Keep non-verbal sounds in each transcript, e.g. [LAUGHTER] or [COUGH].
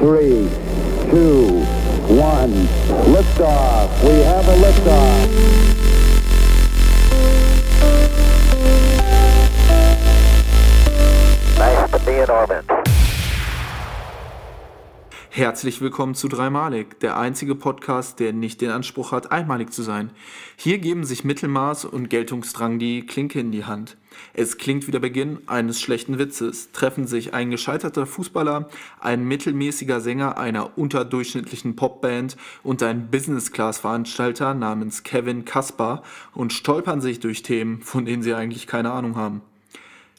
three, two, one. Liftoff. We have a liftoff. Nice to be in orbit. Herzlich willkommen zu Dreimalig, der einzige Podcast, der nicht den Anspruch hat, einmalig zu sein. Hier geben sich Mittelmaß und Geltungsdrang die Klinke in die Hand. Es klingt wie der Beginn eines schlechten Witzes. Treffen sich ein gescheiterter Fußballer, ein mittelmäßiger Sänger einer unterdurchschnittlichen Popband und ein Business-Class-Veranstalter namens Kevin Kaspar und stolpern sich durch Themen, von denen sie eigentlich keine Ahnung haben.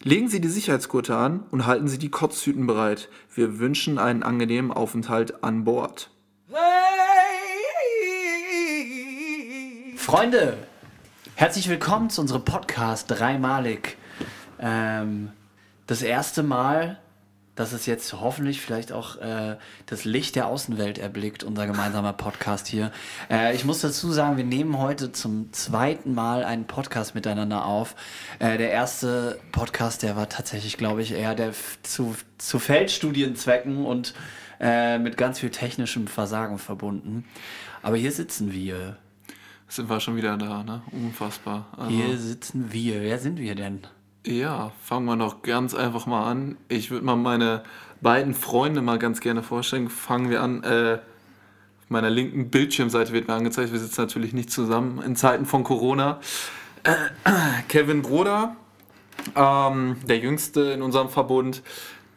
Legen Sie die Sicherheitsgurte an und halten Sie die Kotztüten bereit. Wir wünschen einen angenehmen Aufenthalt an Bord. Freunde, herzlich willkommen zu unserem Podcast Dreimalig. Ähm, das erste Mal, dass es jetzt hoffentlich vielleicht auch äh, das Licht der Außenwelt erblickt, unser gemeinsamer Podcast hier. Äh, ich muss dazu sagen, wir nehmen heute zum zweiten Mal einen Podcast miteinander auf. Äh, der erste Podcast, der war tatsächlich, glaube ich, eher der zu, zu Feldstudienzwecken und äh, mit ganz viel technischem Versagen verbunden. Aber hier sitzen wir. Sind wir schon wieder da, ne? Unfassbar. Also, Hier sitzen wir. Wer sind wir denn? Ja, fangen wir doch ganz einfach mal an. Ich würde mal meine beiden Freunde mal ganz gerne vorstellen. Fangen wir an. Äh, auf meiner linken Bildschirmseite wird mir angezeigt, wir sitzen natürlich nicht zusammen in Zeiten von Corona. Äh, [CLEARS THROAT] Kevin Broder, ähm, der jüngste in unserem Verbund,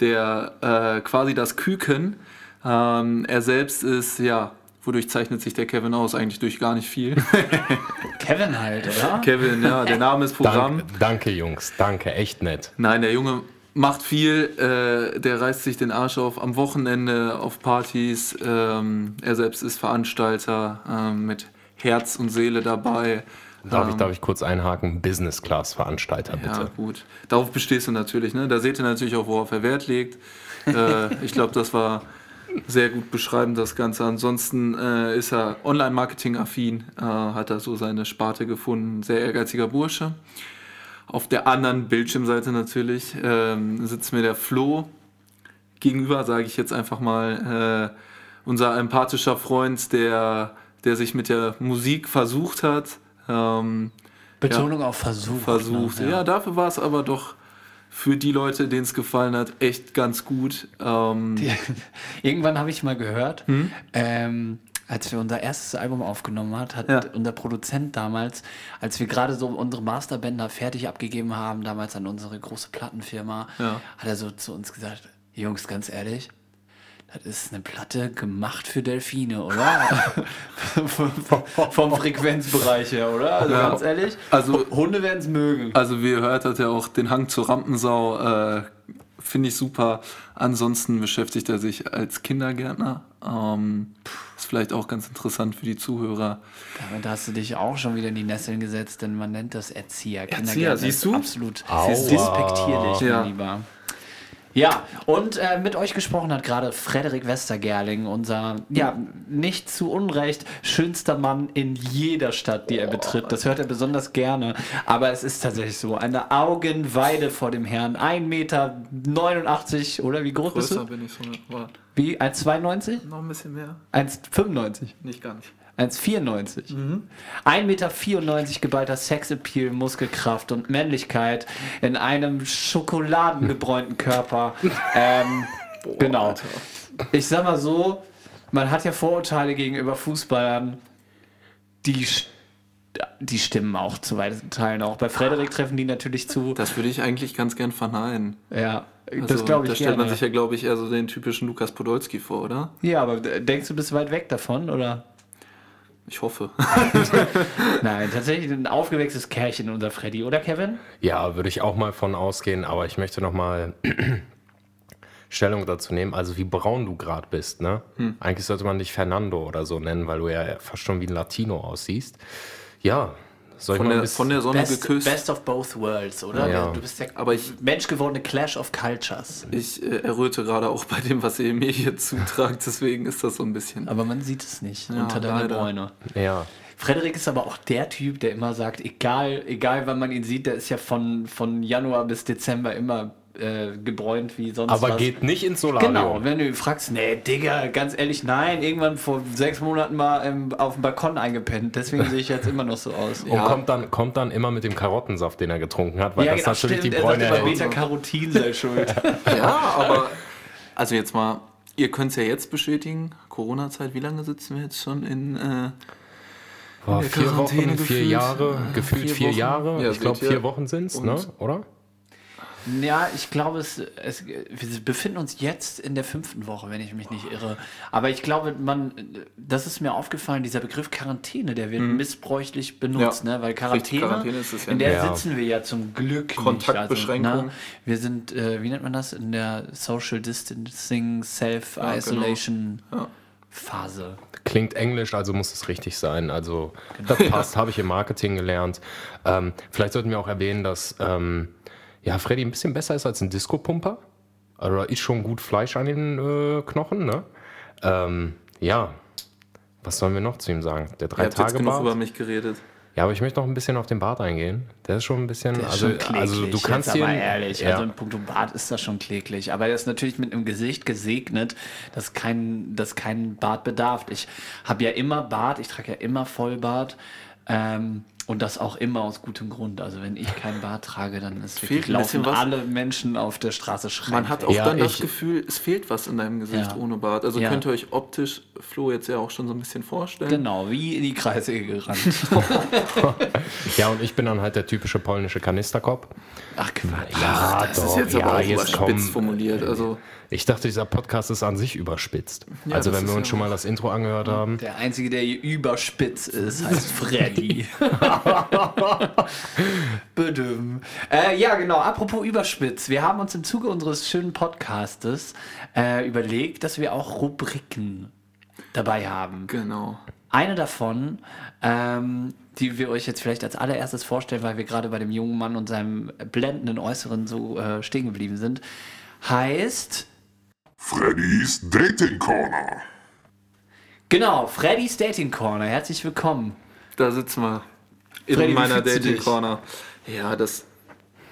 der äh, quasi das Küken. Ähm, er selbst ist, ja, wodurch zeichnet sich der Kevin aus? Eigentlich durch gar nicht viel. [LAUGHS] Kevin halt, oder? Kevin, ja, der Name ist Programm. Danke, danke, Jungs. Danke, echt nett. Nein, der Junge macht viel, äh, der reißt sich den Arsch auf am Wochenende, auf Partys. Ähm, er selbst ist Veranstalter ähm, mit Herz und Seele dabei. Darf, ich, Ähm, darf ich kurz einhaken? Business Class Veranstalter, Ja, bitte. gut. Darauf bestehst du natürlich. Ne? Da seht ihr natürlich auch, worauf er Wert legt. äh, [LAUGHS] ich glaube, das war sehr gut beschreibend, das Ganze. Ansonsten äh, ist er Online-Marketing-affin, äh, hat er so seine Sparte gefunden. Sehr ehrgeiziger Bursche. Auf der anderen Bildschirmseite natürlich ähm, sitzt mir der Flo gegenüber, sage ich jetzt einfach mal. Äh, unser empathischer Freund, der, der sich mit der Musik versucht hat. Ähm, Betonung auf Versuch. versucht. Ne? Ja. dafür war es aber doch für die Leute, denen es gefallen hat, echt ganz gut. Ähm, [LAUGHS] Irgendwann habe ich mal gehört, ähm, als wir unser erstes Album aufgenommen hat, hat Ja. unser Produzent damals, als wir gerade so unsere Masterbänder fertig abgegeben haben, damals an unsere große Plattenfirma, Ja. hat er so zu uns gesagt, Jungs, ganz ehrlich, das ist eine Platte gemacht für Delfine, oder? vom, [LAUGHS] vom Frequenzbereich her, oder? Also Ja. ganz ehrlich, Also- Hunde werden es mögen. also wie ihr hört, hat er auch den Hang zur Rampensau. Äh, Finde ich super. Ansonsten beschäftigt er sich als Kindergärtner. Ähm, ist vielleicht auch ganz interessant für die Zuhörer. Damit hast du dich auch schon wieder in die Nesseln gesetzt, denn man nennt das Erzieher. Kindergärtner siehst ist du? Absolut Aua. dispektierlich, Ja. mein Lieber. Ja, und äh, mit euch gesprochen hat gerade Frederik Westergerling, unser, ja, nicht zu Unrecht schönster Mann in jeder Stadt, die er betritt. Das hört er besonders gerne. Aber es ist tatsächlich so, eine Augenweide vor dem Herrn. 1,89 Meter, oder wie groß bist Größer du? bin ich so. Wie, 1,92? noch ein bisschen mehr. 1,95? Nicht gar nicht. 1,94. 1,94 Meter geballter Sexappeal, Muskelkraft und Männlichkeit in einem schokoladengebräunten Körper. [LAUGHS] ähm, genau. Alter. Ich sag mal so, man hat ja Vorurteile gegenüber Fußballern, die, die stimmen auch zu weiten Teilen auch. Bei Frederik treffen die natürlich zu. Das würde ich eigentlich ganz gern verneinen. Ja, Also, das glaube ich Da stellt man gerne. sich ja, glaube ich, eher so den typischen Lukas Podolski vor, oder? Ja, aber denkst du, bist weit weg davon, oder? Ich hoffe. [LAUGHS] Nein, tatsächlich ein aufgewächstes Kerlchen, unser Freddy, oder Kevin? Ja, würde ich auch mal von ausgehen, aber ich möchte noch mal [CLEARS THROAT] Stellung dazu nehmen. Also wie braun du gerade bist, ne? Hm. Eigentlich sollte man dich Fernando oder so nennen, weil du ja fast schon wie ein Latino aussiehst. Ja, soll Von der, von der Sonne Best, geküsst. best of both worlds, oder? Ja. Du bist der Aber ich- menschgewordene Clash of Cultures. Ich äh, erröte gerade auch bei dem, was ihr mir hier [LAUGHS] zutragt, deswegen ist das so ein bisschen. Aber man sieht es nicht Ja, unter deiner. Bräune. ja, Frederik ist aber auch der Typ, der immer sagt, egal, egal wann man ihn sieht, der ist ja von, von Januar bis Dezember immer äh, gebräunt wie sonst Aber was. geht nicht ins Solarium. Genau, wenn du fragst, nee, Digga, ganz ehrlich, nein, irgendwann vor sechs Monaten mal ähm, auf dem Balkon eingepennt, deswegen sehe ich jetzt immer noch so aus. Und kommt, dann, kommt dann immer mit dem Karottensaft, den er getrunken hat, weil ja, das genau, natürlich stimmt, die er Bräune hält. Beta-Carotin sei [LAUGHS] schuld. Ja, aber also jetzt mal, ihr könnt es ja jetzt bestätigen, Corona-Zeit, wie lange sitzen wir jetzt schon in äh, Boah, vier Quarantäne Wochen, vier gefühlt. Jahre, Ja, gefühlt vier vier. Jahre. Ja, ich glaube, vier Wochen sind es, ne? Oder? Ja, ich glaube, es, es, wir befinden uns jetzt in der fünften Woche, wenn ich mich nicht irre. Aber ich glaube, man, das ist mir aufgefallen, dieser Begriff Quarantäne, der wird missbräuchlich benutzt, Ja, ne? Weil Quarantäne, Quarantäne ist es ja in der. Ja. sitzen wir ja zum Glück Kontaktbeschränkung. Nicht. Also, ne? Wir sind, äh, wie nennt man das, in der Social Distancing, Self-Isolation Ja. Phase. Klingt englisch, also muss es richtig sein. Also Genau. das passt, habe ich im Marketing gelernt. Ähm, vielleicht sollten wir auch erwähnen, dass ähm, ja, Freddy ein bisschen besser ist als ein Disco-Pumper. Also da ist schon gut Fleisch an den äh, Knochen, ne? Ähm, ja, was sollen wir noch zu ihm sagen? Der Ihr habt jetzt genug Drei-Tage-Bart? über mich geredet. Ja, aber ich möchte noch ein bisschen auf den Bart eingehen. Der ist schon ein bisschen, Der ist also, schon kläglich, also du kannst jetzt hier, aber ehrlich, ja, also in puncto Bart ist das schon kläglich, aber er ist natürlich mit einem Gesicht gesegnet, das kein, das kein Bart bedarf. Ich habe ja immer Bart, ich trage ja immer Vollbart ähm, und das auch immer aus gutem Grund. Also wenn ich keinen Bart trage, dann ist [LAUGHS] wirklich, Fehlt ein bisschen laufen was. alle Menschen auf der Straße schreien. Man hat auch Ja, dann das Gefühl, es fehlt was in deinem Gesicht Ja. ohne Bart. Also Ja. könnt ihr euch optisch Flo jetzt ja auch schon so ein bisschen vorstellen. Genau, wie in die Kreissäge gerannt. [LAUGHS] ja, und ich bin dann halt der typische polnische Kanisterkopf. Ach Quatsch. Ja, Das ist jetzt aber auch überspitzt komm. formuliert. Also Ich dachte, dieser Podcast ist an sich überspitzt. Ja, also wenn wir uns ja schon mal das Intro angehört haben. Der Einzige, der hier überspitz ist, heißt [LAUGHS] Freddy. [LAUGHS] Bedüm. Äh, ja, genau. Apropos überspitz. Wir haben uns im Zuge unseres schönen Podcastes äh, überlegt, dass wir auch Rubriken dabei haben. genau. Eine davon, ähm, die wir euch jetzt vielleicht als allererstes vorstellen, weil wir gerade bei dem jungen Mann und seinem blendenden Äußeren so äh, stehen geblieben sind, heißt Freddy's Dating Corner. genau Freddy's Dating Corner. Herzlich willkommen. Da sitzen wir. In Freddy, meiner Dating? Corner. Ja, das.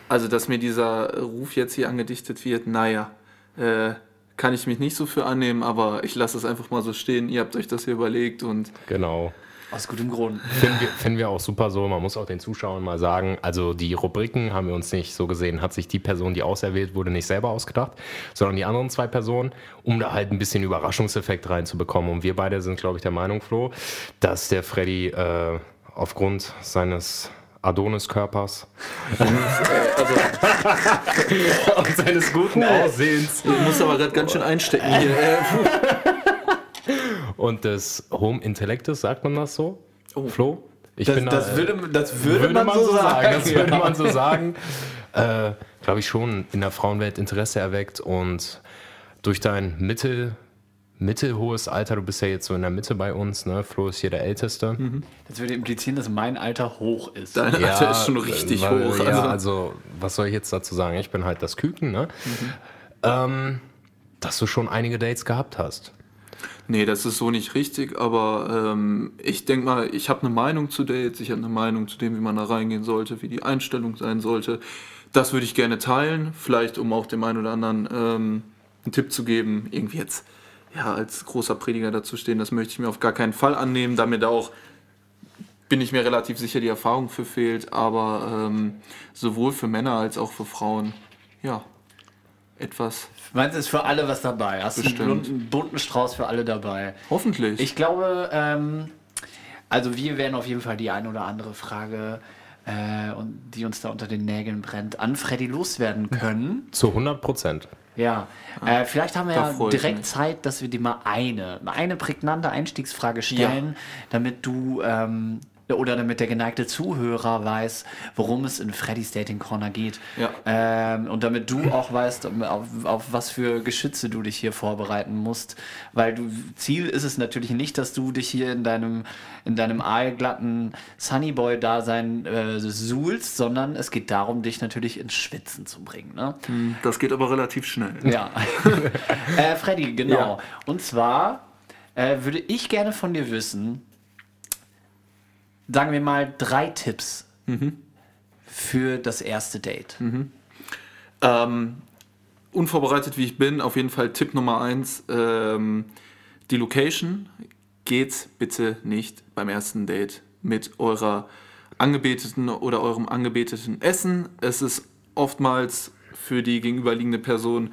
Also, dass mir dieser Ruf jetzt hier angedichtet wird, naja, äh, kann ich mich nicht so für annehmen, aber ich lasse es einfach mal so stehen. Ihr habt euch das hier überlegt und Genau. Aus gutem Grund. Finden wir, finden wir auch super so. Man muss auch den Zuschauern mal sagen, also die Rubriken haben wir uns nicht so gesehen, hat sich die Person, die auserwählt wurde, nicht selber ausgedacht, sondern die anderen zwei Personen, um da halt ein bisschen Überraschungseffekt reinzubekommen. Und wir beide sind, glaube ich, der Meinung, Flo, dass der Freddy äh, aufgrund seines Adonis-Körpers [LAUGHS] und seines guten Aussehens ich muss aber gerade ganz schön einstecken hier. [LAUGHS] Und des hohen Intellektes, sagt man das so? Flo? Ich Das, bin da, das, äh, würde, das würde, man, so sagen. Das würde man so [LAUGHS] sagen. Äh, Glaube ich schon in der Frauenwelt Interesse erweckt und durch dein mittel, mittelhohes Alter, du bist ja jetzt so in der Mitte bei uns, ne? Flo ist hier der Älteste. Das würde implizieren, dass mein Alter hoch ist. Dein Alter ist schon richtig weil- hoch. Ja, Also, also. was soll ich jetzt dazu sagen? Ich bin halt das Küken, ne? Ähm, dass du schon einige Dates gehabt hast. Nee, das ist so nicht richtig, aber ähm, ich denke mal, ich habe eine Meinung zu Dates, ich habe eine Meinung zu dem, wie man da reingehen sollte, wie die Einstellung sein sollte. Das würde ich gerne teilen, vielleicht um auch dem einen oder anderen ähm, einen Tipp zu geben, irgendwie jetzt ja, als großer Prediger dazu stehen, das möchte ich mir auf gar keinen Fall annehmen, damit auch bin ich mir relativ sicher, die Erfahrung für fehlt, aber ähm, sowohl für Männer als auch für Frauen, ja, etwas, Meinst du, ist für alle was dabei? Hast du einen Bestimmt. bunten, bunten Strauß für alle dabei? hoffentlich. Ich glaube, ähm, also wir werden auf jeden Fall die ein oder andere Frage, äh, und die uns da unter den Nägeln brennt, an Freddy loswerden können. Zu 100 Prozent. Ja, äh, vielleicht haben wir Da ja direkt. Zeit, dass wir dir mal eine, eine prägnante Einstiegsfrage stellen, damit du ähm, oder damit der geneigte Zuhörer weiß, worum es in Freddy's Dating Corner geht. Ja. Ähm, und damit du auch weißt, auf, auf was für Geschütze du dich hier vorbereiten musst. Weil du, Ziel ist es natürlich nicht, dass du dich hier in deinem, in deinem aalglatten Sunnyboy-Dasein äh, suhlst, sondern es geht darum, dich natürlich ins Schwitzen zu bringen. Ne? das geht aber relativ schnell. Ja. [LAUGHS] äh, Freddy, genau. Ja. Und zwar äh, würde ich gerne von dir wissen, sagen wir mal drei Tipps Mhm. für das erste Date. Ähm, unvorbereitet wie ich bin, auf jeden Fall Tipp Nummer eins, ähm, die Location. Geht bitte nicht beim ersten Date mit eurer Angebeteten oder eurem Angebeteten essen. Es ist oftmals für die gegenüberliegende Person,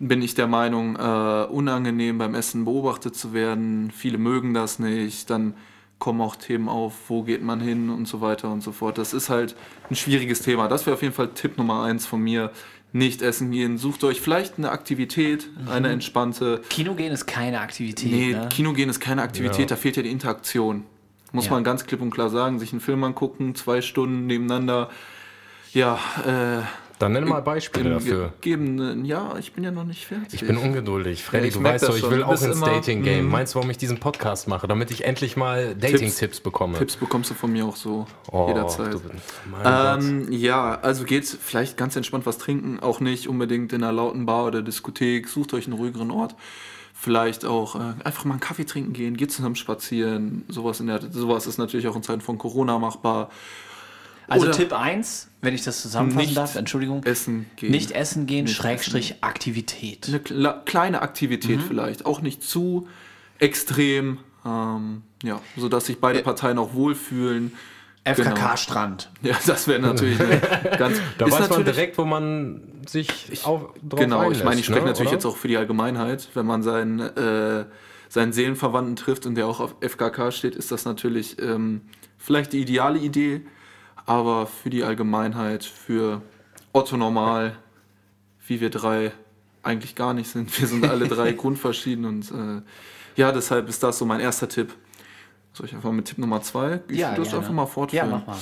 bin ich der Meinung, äh, unangenehm beim Essen beobachtet zu werden. Viele mögen das nicht. Dann kommen auch Themen auf, wo geht man hin und so weiter und so fort. Das ist halt ein schwieriges Thema. Das wäre auf jeden Fall Tipp Nummer eins von mir. Nicht essen gehen. Sucht euch vielleicht eine Aktivität, eine entspannte. Kino gehen ist keine Aktivität. Nee, ne? Kino gehen ist keine Aktivität, Ja. da fehlt ja die Interaktion. Muss Ja. man ganz klipp und klar sagen. Sich einen Film angucken, zwei Stunden nebeneinander. Ja, äh, Dann nenn mal Beispiele dafür. gegebenen, ja, ich bin ja noch nicht fertig. Ich bin ungeduldig. Freddy, Ja, du weißt doch, ich will auch ins Dating-Game. Mhm. Meinst du, warum ich diesen Podcast mache? Damit ich endlich mal Dating-Tipps bekomme. Tipps bekommst du von mir auch so Oh, jederzeit. du-. Ähm, ja, also geht vielleicht ganz entspannt was trinken, auch nicht unbedingt in einer lauten Bar oder Diskothek. Sucht euch einen ruhigeren Ort. Vielleicht auch äh, einfach mal einen Kaffee trinken gehen, geht zusammen spazieren. Sowas, in der, sowas ist natürlich auch in Zeiten von Corona machbar. Also Oder- Tipp 1, wenn ich das zusammenfassen Nicht darf, Entschuldigung. Essen gehen. Nicht essen gehen, Nicht Schrägstrich Aktivität. Eine kle kleine Aktivität vielleicht, auch nicht zu extrem, ähm, ja, sodass sich beide Parteien auch wohlfühlen. Genau. FKK-Strand. Ja, das wäre natürlich eine [LAUGHS] ganz. Da ist weiß man natürlich- direkt, wo man sich auf, drauf Genau, ich einlässt, meine, ich spreche ne, natürlich oder? jetzt auch für die Allgemeinheit. Wenn man seinen, äh, seinen Seelenverwandten trifft und der auch auf FKK steht, ist das natürlich ähm, vielleicht die ideale Idee, aber für die Allgemeinheit, für Otto Normal, wie wir drei eigentlich gar nicht sind. Wir sind alle drei [LAUGHS] grundverschieden und äh, ja, deshalb ist das so mein erster Tipp. Soll ich einfach mit Tipp Nummer zwei? Ich würde das einfach mal Ja, fortführen. mach mal.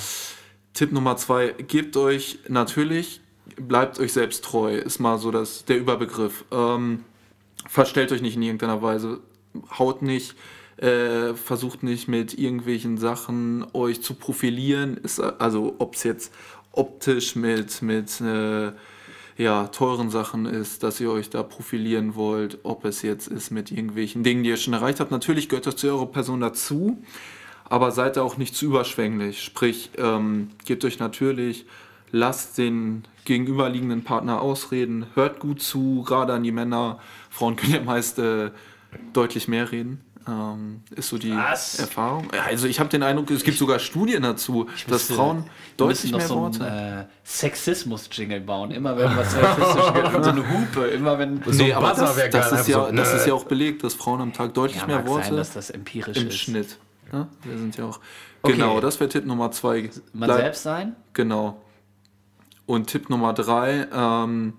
Tipp Nummer zwei, gebt euch natürlich, bleibt euch selbst treu, ist mal so das, der Überbegriff. Ähm, verstellt euch nicht in irgendeiner Weise, haut nicht, äh, versucht nicht mit irgendwelchen Sachen euch zu profilieren, ist, also ob es jetzt optisch mit, mit äh, ja, teuren Sachen ist, dass ihr euch da profilieren wollt, ob es jetzt ist mit irgendwelchen Dingen, die ihr schon erreicht habt. Natürlich gehört das zu eurer Person dazu, aber seid da auch nicht zu überschwänglich. Sprich, ähm, gebt euch natürlich, lasst den gegenüberliegenden Partner ausreden, hört gut zu, gerade an die Männer. Frauen können ja meist äh, deutlich mehr reden. Ähm, ist so die Was? Erfahrung. Ja, Also ich habe den Eindruck, es gibt sogar Studien dazu, dass müsste- Frauen deutlich mehr so Worte. einen äh, Sexismus-Jingle bauen. Immer wenn was sexistisch wird. So eine Hupe. Immer wenn. So ein aber das, das, ist ja, so, das ist ja auch belegt, dass Frauen am Tag deutlich Ja, mehr Worte sein, dass das empirisch im ist. Schnitt. Ne? Wir sind ja auch. Okay. Genau, das wäre Tipp Nummer zwei. Man Bleib- selbst sein? Genau. Und Tipp Nummer drei, ähm,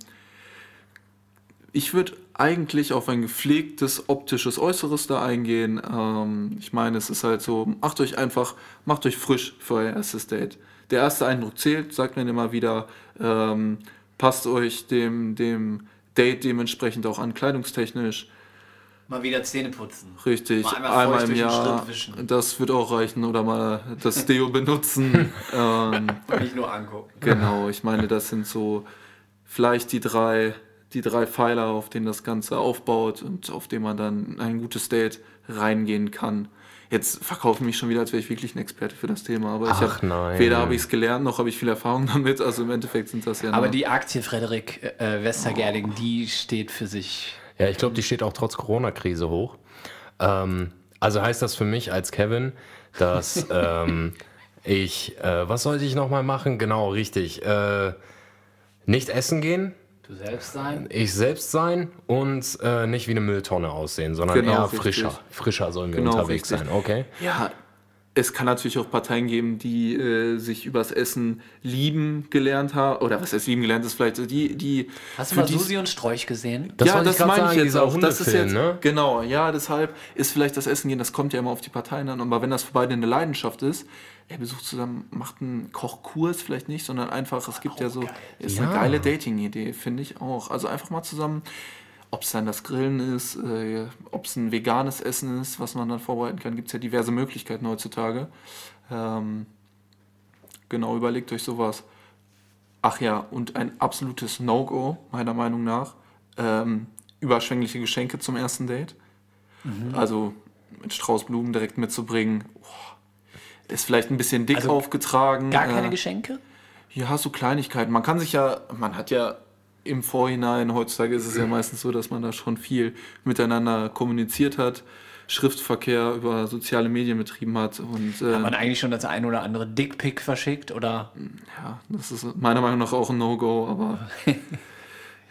ich würde eigentlich auf ein gepflegtes optisches Äußeres da eingehen. Ähm, ich meine, es ist halt so, macht euch einfach, macht euch frisch für euer erstes Date. Der erste Eindruck zählt, sagt man immer wieder, ähm, passt euch dem, dem Date dementsprechend auch an, kleidungstechnisch. Mal wieder Zähne putzen. Richtig, Mal einmal einmal, im Jahr. Das wird auch reichen oder mal das Deo [LAUGHS] benutzen. ähm, Nicht nur angucken. Genau, ich meine, das sind so vielleicht die drei, die drei Pfeiler, auf denen das Ganze aufbaut und auf denen man dann in ein gutes Date reingehen kann. Jetzt verkaufe ich mich schon wieder, als wäre ich wirklich ein Experte für das Thema, aber ich Ach, habe nein. weder habe ich es gelernt, noch habe ich viel Erfahrung [LAUGHS] damit. Also im Endeffekt sind das ja Aber die Aktie Frederik äh, Westergerding, die steht für sich. Ja, ich glaube, die steht auch trotz Corona-Krise hoch. Ähm, also heißt das für mich als Kevin, dass [LAUGHS] ähm, ich, äh, was sollte ich nochmal machen? Genau, richtig. Äh, nicht essen gehen, Du selbst sein? ich selbst sein und äh, nicht wie eine Mülltonne aussehen, sondern Genau, eher richtig. frischer. Frischer sollen wir Genau, unterwegs richtig. sein, okay? Ja, es kann natürlich auch Parteien geben, die äh, sich übers Essen lieben gelernt haben. Oder was heißt lieben gelernt ist vielleicht die, die. Hast du für mal die- Susi und Strolch gesehen? Das ja, das meine ich jetzt auch. Das ist jetzt, ne? Genau, ja, deshalb ist vielleicht das Essen gehen, das kommt ja immer auf die Parteien an. Aber wenn das für beide eine Leidenschaft ist, er besucht zusammen, macht einen Kochkurs vielleicht nicht, sondern einfach, es gibt ja so, ist eine Ja. geile Dating-Idee, finde ich auch. Also einfach mal zusammen, ob es dann das Grillen ist, äh, ob es ein veganes Essen ist, was man dann vorbereiten kann, gibt es ja diverse Möglichkeiten heutzutage. Ähm, genau, überlegt euch sowas. Ach ja, und ein absolutes No-Go, meiner Meinung nach. Ähm, überschwängliche Geschenke zum ersten Date. Also mit Straußblumen direkt mitzubringen. Oh, ist vielleicht ein bisschen dick Also aufgetragen. Gar keine äh, Geschenke? ja, so Kleinigkeiten. Man kann sich ja, man hat ja im Vorhinein, heutzutage ist es ja meistens so, dass man da schon viel miteinander kommuniziert hat, Schriftverkehr über soziale Medien betrieben hat und äh, Hat man eigentlich schon das ein oder andere Dickpick verschickt oder? ja, das ist meiner Meinung nach auch ein No-Go, aber ja,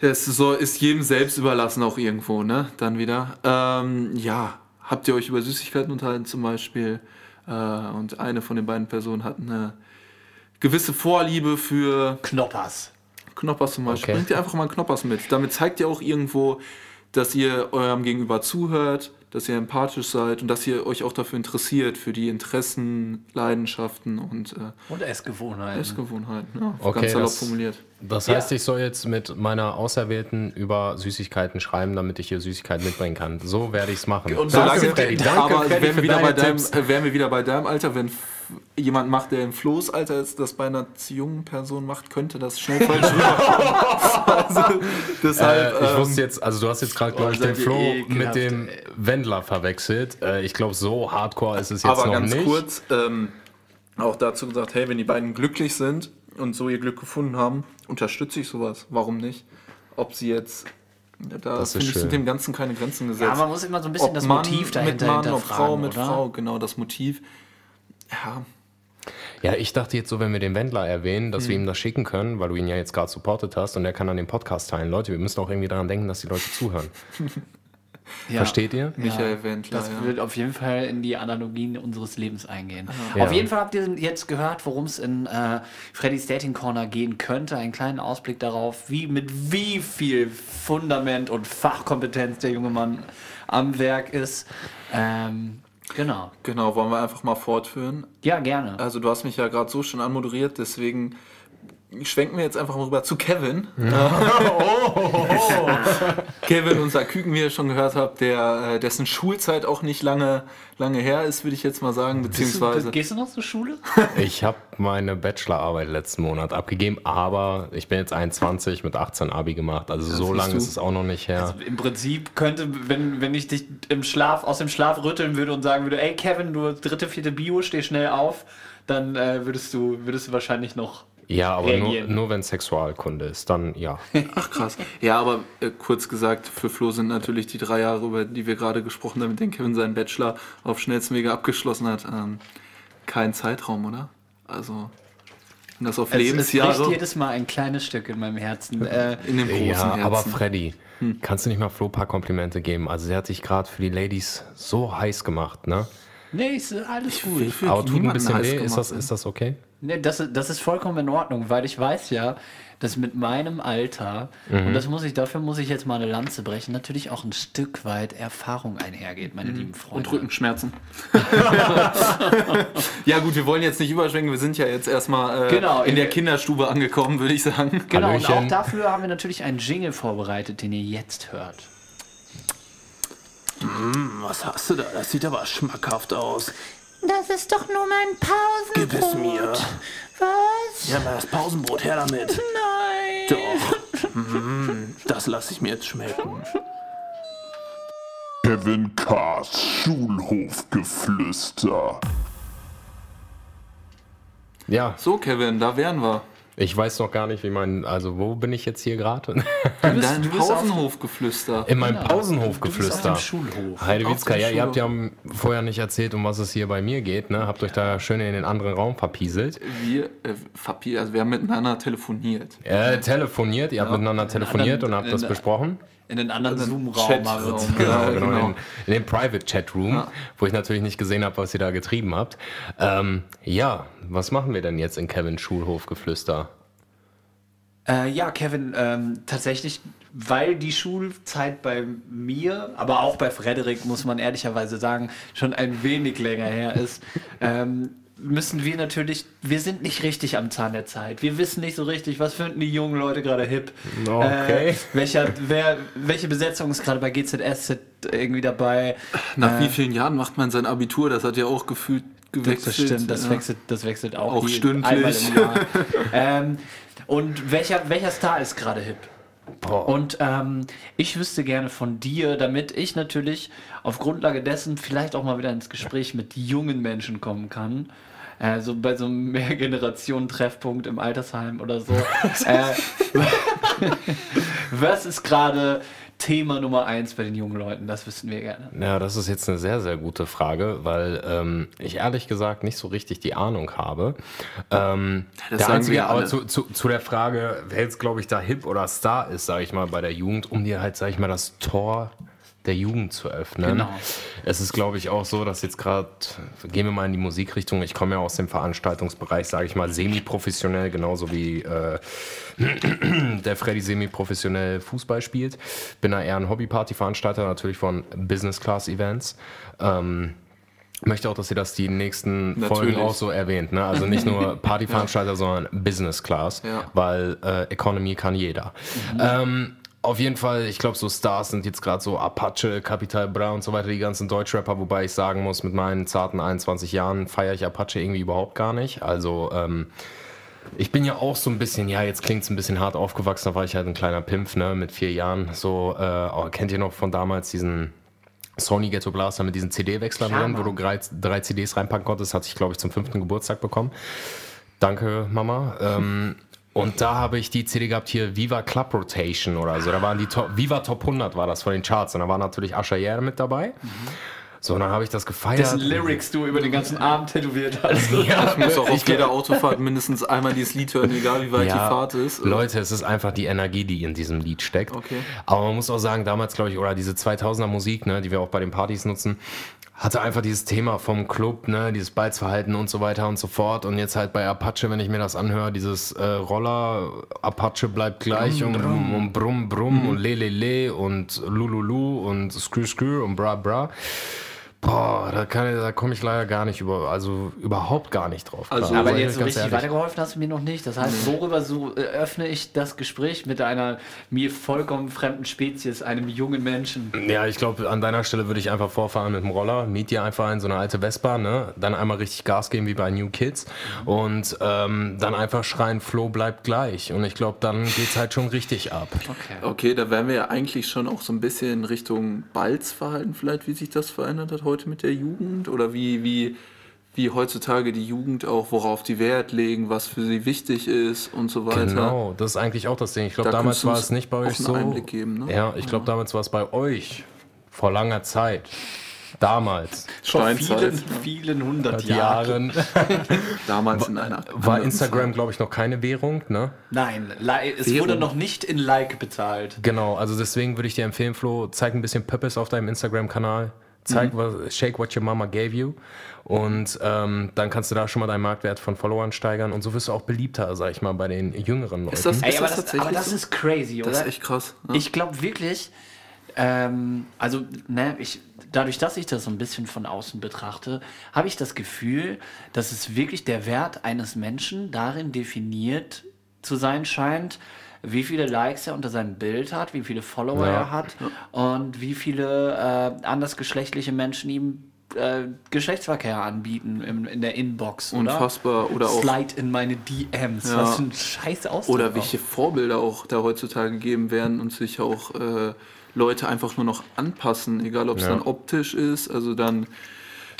[LAUGHS] es ist, so, ist jedem selbst überlassen auch irgendwo, ne? Dann wieder. Ähm, ja, habt ihr euch über Süßigkeiten unterhalten zum Beispiel äh, und eine von den beiden Personen hat eine gewisse Vorliebe für Knoppers. Knoppers zum Beispiel. Okay. Bringt ihr einfach mal einen Knoppers mit. Damit zeigt ihr auch irgendwo, dass ihr eurem Gegenüber zuhört, dass ihr empathisch seid und dass ihr euch auch dafür interessiert, für die Interessen, Leidenschaften und äh, Und Essgewohnheiten. Essgewohnheiten. Ja, Okay, ganz salopp das- formuliert. Das heißt, ich soll jetzt mit meiner Auserwählten über Süßigkeiten schreiben, damit ich hier Süßigkeiten mitbringen kann. So werde ich es machen. Und Danke, solange, Freddy. Danke, aber Freddy, wären wir, wieder bei deinem, wären wir wieder bei deinem Alter, wenn jemand macht, der im Floß Alter ist, das bei einer jungen Person macht, könnte das schnell falsch rüberkommen. [LAUGHS] also, deshalb, Äh, ich ähm, wusste jetzt, also du hast jetzt gerade, glaube ich, den Flo mit dem. Wendler verwechselt. Äh, ich glaube, so hardcore ist es jetzt aber noch ganz nicht. kurz, ähm, auch dazu gesagt, hey, wenn die beiden glücklich sind und so ihr Glück gefunden haben, unterstütze ich sowas. Warum nicht? Ob sie jetzt, ja, da finde ich, schön. sind dem Ganzen keine Grenzen gesetzt. Ja, man muss immer so ein bisschen ob das Mann Motiv mit dahinter Mann, ob Frau mit oder? Frau, genau, das Motiv. Ja, Ja, ich dachte jetzt so, wenn wir den Wendler erwähnen, dass wir Hm. ihm das schicken können, weil du ihn ja jetzt gerade supportet hast und er kann dann den Podcast teilen. Leute, wir müssen auch irgendwie daran denken, dass die Leute zuhören. [LAUGHS] Ja. Versteht ihr? Michael Wendler, Das ja. wird auf jeden Fall in die Analogien unseres Lebens eingehen. Ja. Auf jeden Fall habt ihr jetzt gehört, worum es in äh, Freddy's Dating Corner gehen könnte. Einen kleinen Ausblick darauf, wie mit wie viel Fundament und Fachkompetenz der junge Mann am Werk ist. Ähm, genau. Genau, wollen wir einfach mal fortführen. Ja, gerne. Also du hast mich ja gerade so schon anmoderiert, deswegen schwenken wir jetzt einfach mal rüber zu Kevin. [LAUGHS] Kevin, unser Küken, wie ihr schon gehört habt, der, äh, dessen Schulzeit auch nicht lange, lange her ist, würde ich jetzt mal sagen, beziehungsweise... Gehst du noch zur Schule? [LAUGHS] Ich habe meine Bachelorarbeit letzten Monat abgegeben, aber ich bin jetzt 21 mit 18 Abi gemacht. Also so siehst lange du. ist es auch noch nicht her. Im Prinzip könnte, wenn, wenn ich dich im Schlaf, aus dem Schlaf rütteln würde und sagen würde, ey Kevin, du dritte, vierte Bio, steh schnell auf, dann äh, würdest, du, würdest du wahrscheinlich noch ja, aber nur, reagieren. nur wenn Sexualkunde ist, dann ja. [LAUGHS] Ach krass. Ja, aber äh, kurz gesagt, für Flo sind natürlich die drei Jahre, über die wir gerade gesprochen haben, mit denen Kevin seinen Bachelor auf schnellstem Wege abgeschlossen hat, ähm, kein Zeitraum, oder? Also, wenn das auf Es, es bricht Lebensjahre jedes Mal ein kleines Stück in meinem Herzen. Äh, in dem großen Ja, Herzen. aber Freddy, Hm. kannst du nicht mal Flo ein paar Komplimente geben? Also sie hat sich gerade für die Ladies so heiß gemacht, ne? nee, ist alles gut. Aber tut ein bisschen weh, ist das, ist das okay? Nee, das, ist- das ist vollkommen in Ordnung, weil ich weiß ja, dass mit meinem Alter, und das muss ich, dafür muss ich jetzt mal eine Lanze brechen, natürlich auch ein Stück weit Erfahrung einhergeht, meine lieben Freunde. Und Rückenschmerzen. [LAUGHS] ja gut, wir wollen jetzt nicht überschwenken, wir sind ja jetzt erstmal äh, Genau, in der Kinderstube angekommen, würde ich sagen. Genau, und auch Hallöchen. dafür haben wir natürlich einen Jingle vorbereitet, den ihr jetzt hört. Was hast du da? Das sieht aber schmackhaft aus. Das ist doch nur mein Pausenbrot. Gib es mir. Was? Ja, mal das Pausenbrot her damit. Nein. Doch. Mm, das lasse ich mir jetzt schmecken. Kevin Cars Schulhofgeflüster. Ja, So, Kevin, da wären wir. Ich weiß noch gar nicht, wie mein, also wo bin ich jetzt hier gerade? [LAUGHS] In deinem du bist auf- Pausenhofgeflüster. In meinem Genau. Pausenhofgeflüster. Auf dem Schulhof. Heidewitzka, ja, ihr habt ja vorher nicht erzählt, um was es hier bei mir geht, ne? Habt euch da schön in den anderen Raum verpieselt. Wir, äh, Fapi, also wir haben miteinander telefoniert. Äh, telefoniert, ihr habt miteinander telefoniert und anderen- habt das in- besprochen. In den anderen Zoom-Raum. Ja, Genau, genau, genau. In, in dem Private Chat Room, wo ich natürlich nicht gesehen habe, was ihr da getrieben habt. Ähm, ja, was machen wir denn jetzt in Kevins Schulhofgeflüster? Äh, ja, Kevin, ähm, tatsächlich, weil die Schulzeit bei mir, aber auch bei Frederik, muss man ehrlicherweise sagen, schon ein wenig länger her ist, [LAUGHS] ähm, müssen wir natürlich, wir sind nicht richtig am Zahn der Zeit. Wir wissen nicht so richtig, was finden die jungen Leute gerade hip. Okay. Äh, welcher, wer, welche Besetzung ist gerade bei GZSZ irgendwie dabei? Nach wie vielen Jahren macht man sein Abitur? Das hat ja auch gefühlt gewechselt. Das stimmt, das, ja. wechselt, das wechselt auch, Auch die- stündlich. einmal im Jahr. [LAUGHS] ähm, und welcher, welcher Star ist gerade hip? Und ähm, ich wüsste gerne von dir, damit ich natürlich auf Grundlage dessen vielleicht auch mal wieder ins Gespräch mit jungen Menschen kommen kann. Äh, so bei so einem [LAUGHS] Mehrgenerationen-Treffpunkt im Altersheim oder so. [LAUGHS] äh, [LAUGHS] Was ist gerade Thema Nummer eins bei den jungen Leuten? Das wüssten wir gerne. Ja, das ist jetzt eine sehr, sehr gute Frage, weil ähm, ich ehrlich gesagt nicht so richtig die Ahnung habe. Ähm, Das der sagen einzige, wir aber zu, zu, zu der Frage, wer jetzt, glaube ich, da hip oder Star ist, sage ich mal, bei der Jugend, um dir halt, sage ich mal, das Tor der Jugend zu öffnen. Genau. Es ist, glaube ich, auch so, dass jetzt gerade, gehen wir mal in die Musikrichtung, ich komme ja aus dem Veranstaltungsbereich, sage ich mal, semi-professionell, genauso wie äh, [CLEARS THROAT] der Freddy semi-professionell Fußball spielt. Bin da eher ein Hobby-Party-Veranstalter, natürlich von Business-Class-Events. Ähm, möchte auch, dass ihr das die nächsten Folgen Natürlich. auch so erwähnt. Ne? Also nicht nur [LAUGHS] Partyveranstalter, sondern Business Class, Ja. weil äh, Economy kann jeder. Ähm, auf jeden Fall, ich glaube, so Stars sind jetzt gerade so Apache, Capital Bra und so weiter, die ganzen Deutschrapper, wobei ich sagen muss, mit meinen zarten 21 Jahren feiere ich Apache irgendwie überhaupt gar nicht. Also, ähm, ich bin ja auch so ein bisschen, ja, jetzt klingt es ein bisschen hart aufgewachsen, da war ich halt ein kleiner Pimpf, ne, mit vier Jahren. So, äh, oh, kennt ihr noch von damals diesen Sony Ghetto Blaster mit diesen CD-Wechslern drin, wo du drei, drei CDs reinpacken konntest? Hatte ich, glaube ich, zum fünften Geburtstag bekommen. Danke, Mama. Ähm, und da habe ich die CD gehabt hier, Viva Club Rotation oder so. Da waren die Top, Viva Top 100 war das von den Charts. Und da war natürlich Asher Yer mit dabei. So, und dann habe ich das gefeiert. Dessen Lyrics du über den ganzen Arm tätowiert hast. [LAUGHS] ja, Ich muss auch auf jeder Autofahrt mindestens einmal dieses Lied hören, egal wie weit die Fahrt ist. Leute, es ist einfach die Energie, die in diesem Lied steckt. Okay. Aber man muss auch sagen, damals, glaube ich, oder diese 2000er Musik, ne, die wir auch bei den Partys nutzen, hatte einfach dieses Thema vom Club, ne, dieses Balzverhalten und so weiter und so fort. Und jetzt halt bei Apache, wenn ich mir das anhöre, dieses äh, Roller, Apache bleibt gleich und, und brumm, brumm und le, le, le und lululu und skrü, skrü und bra, bra. Boah, da, kann, da komme ich leider gar nicht über, also überhaupt gar nicht drauf. Also- Aber jetzt so richtig ehrlich. weitergeholfen hast du mir noch nicht. Das heißt, worüber so äh, öffne ich das Gespräch mit einer mir vollkommen fremden Spezies, einem jungen Menschen. Ja, ich glaube, an deiner Stelle würde ich einfach vorfahren mit dem Roller, miet dir einfach in so eine alte Vespa, ne? dann einmal richtig Gas geben wie bei New Kids und ähm, dann einfach schreien, Flo bleibt gleich. Und ich glaube, dann geht's halt schon richtig ab. Okay. Okay, da wären wir ja eigentlich schon auch so ein bisschen in Richtung Balzverhalten vielleicht, wie sich das verändert hat heute mit der Jugend oder wie, wie, wie heutzutage die Jugend auch, worauf die Wert legen, was für sie wichtig ist und so weiter. Genau, das ist eigentlich auch das Ding. Ich glaube, Da damals war es nicht bei auch euch einen so. Einblick geben, ne? Ja, ich glaube, damals war es bei euch vor langer Zeit. Damals. Vor vielen, ja. vielen hundert Jahren. [LAUGHS] Damals in einer war Instagram, glaube ich, noch keine Währung, ne? Nein, es Währung. wurde noch nicht in Like bezahlt. Genau, also deswegen würde ich dir empfehlen, Flo, zeig ein bisschen Purpose auf deinem Instagram-Kanal. Zeig, Mhm. was, shake what your mama gave you. Und ähm, dann kannst du da schon mal deinen Marktwert von Followern steigern und so wirst du auch beliebter, sag ich mal, bei den jüngeren Leuten. Ist das, Ey, ist aber das das, aber das ist crazy, oder? Das ist echt krass. ne? Ich glaube wirklich, ähm, also, ne, ich, dadurch, dass ich das so ein bisschen von außen betrachte, habe ich das Gefühl, dass es wirklich der Wert eines Menschen darin definiert zu sein scheint, wie viele Likes er unter seinem Bild hat, wie viele Follower Ja. er hat und wie viele äh, andersgeschlechtliche Menschen ihm äh, Geschlechtsverkehr anbieten im, in der Inbox. Oder? Unfassbar. Oder auch Slide in meine DMs. Ja. Was für ein scheiß Ausdruck. Oder auch. welche Vorbilder auch da heutzutage gegeben werden und sich auch äh, Leute einfach nur noch anpassen, egal ob es Ja. dann optisch ist. Also dann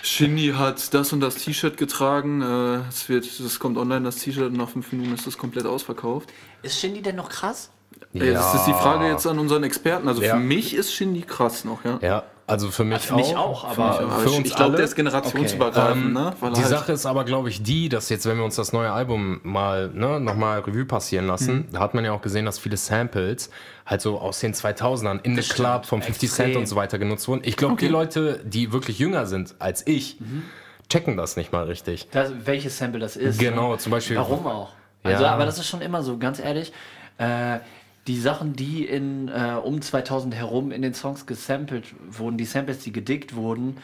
Shindy hat das und das T-Shirt getragen, äh, es wird, das kommt online, das T-Shirt, und nach fünf Minuten ist das komplett ausverkauft. Ist Shindy denn noch krass? Äh, Das ist die Frage jetzt an unseren Experten. Also Ja. für mich ist Shindy krass noch, ja. Ja, also für mich, Für mich auch, aber Aber für ich, uns ich glaube, der ist generationsübergreifend, Ähm, ne? Weil er die halt- Sache ist aber, glaube ich, die, dass jetzt, wenn wir uns das neue Album mal ne, nochmal Revue passieren lassen, da hat man ja auch gesehen, dass viele Samples halt so aus den 2000ern in the Das Club stimmt, vom 50 Cent extrem. und so weiter genutzt wurden. Ich glaube, die Leute, die wirklich jünger sind als ich, checken das nicht mal richtig. Das, welches Sample das ist. Genau, ne? zum Beispiel- Warum auch? Also, Ja. aber das ist schon immer so, ganz ehrlich. Äh, die Sachen, die in, äh, um 2000 herum in den Songs gesampelt wurden, die Samples, die gedickt wurden,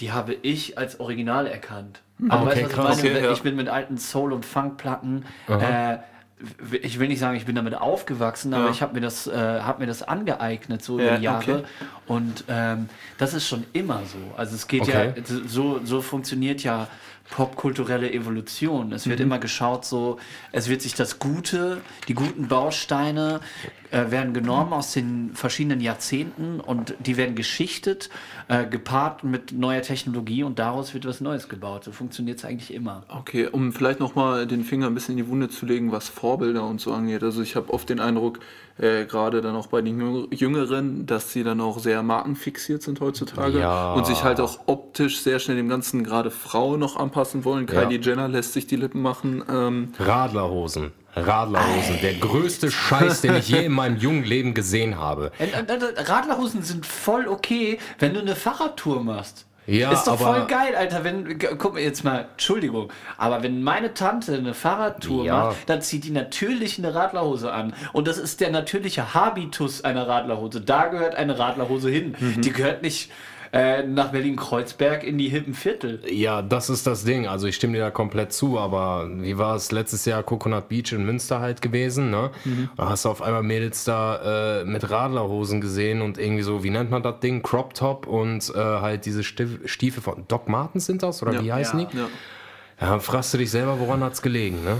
die habe ich als Original erkannt. Also, okay, weißt du, was krass. ich meine? Okay, ja. Ich bin mit alten Soul- und Funk-Platten. Äh, ich will nicht sagen, ich bin damit aufgewachsen, aber Ja. ich habe mir, das, äh, hab mir das angeeignet so Ja, über die Jahre. okay. Und ähm, das ist schon immer so. Also es geht Okay. ja, so, so funktioniert ja popkulturelle Evolution. Es Mhm. wird immer geschaut, so, es wird sich das Gute, die guten Bausteine äh, werden genommen aus den verschiedenen Jahrzehnten und die werden geschichtet, äh, gepaart mit neuer Technologie und daraus wird was Neues gebaut. So funktioniert es eigentlich immer. Okay, um vielleicht nochmal den Finger ein bisschen in die Wunde zu legen, was Vorbilder und so angeht. Also ich habe oft den Eindruck, äh, gerade dann auch bei den Jüng- Jüngeren, dass sie dann auch sehr markenfixiert sind heutzutage Ja. und sich halt auch optisch sehr schnell dem Ganzen gerade Frauen noch anpassen wollen. Kylie Jenner lässt sich die Lippen machen. Ähm, Radlerhosen. Radlerhosen. Der größte Scheiß, den ich je in meinem [LAUGHS] jungen Leben gesehen habe. Äh, äh, Radlerhosen sind voll okay, wenn du eine Fahrradtour machst. Ja, ist doch voll geil, Alter. Wenn, guck mal jetzt mal, Entschuldigung, aber wenn meine Tante eine Fahrradtour Ja. macht, dann zieht die natürlich eine Radlerhose an. Und das ist der natürliche Habitus einer Radlerhose. Da gehört eine Radlerhose hin. Mhm. Die gehört nicht äh, nach Berlin-Kreuzberg in die hippen Viertel. Ja, das ist das Ding. Also ich stimme dir da komplett zu, aber wie war es letztes Jahr Coconut Beach in Münster halt gewesen, ne? Da hast du auf einmal Mädels da äh, mit Radlerhosen gesehen und irgendwie so, wie nennt man das Ding? Crop Top und äh, halt diese Stif Stiefel von Doc Martens sind das? Oder wie heißen Ja. die? ja. Ja, dann fragst du dich selber, woran hat's gelegen, ne?